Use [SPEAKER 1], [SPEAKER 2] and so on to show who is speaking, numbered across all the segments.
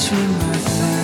[SPEAKER 1] between my thighs,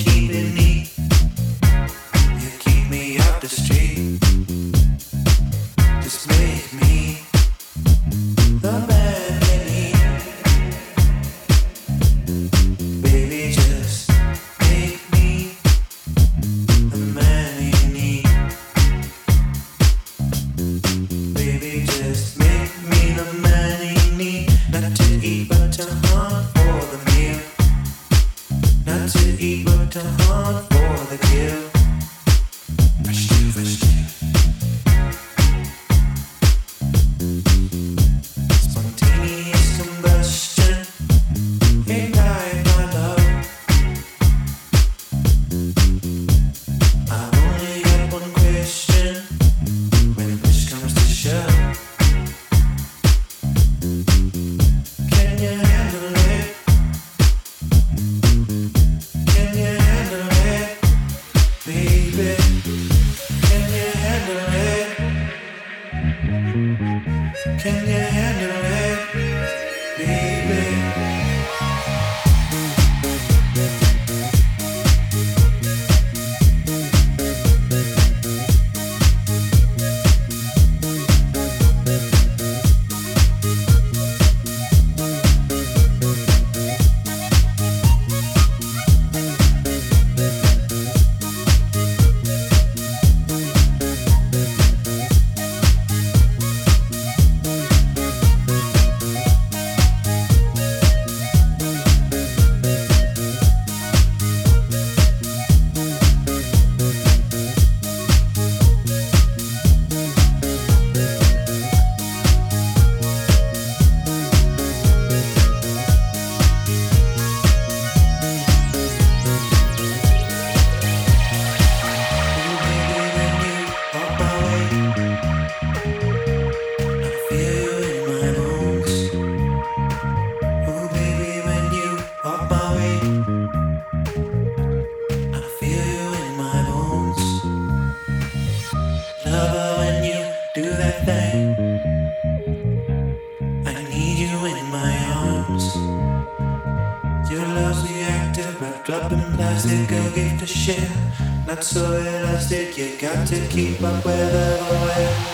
[SPEAKER 2] keeping me. so elastic, you got to keep up with the way.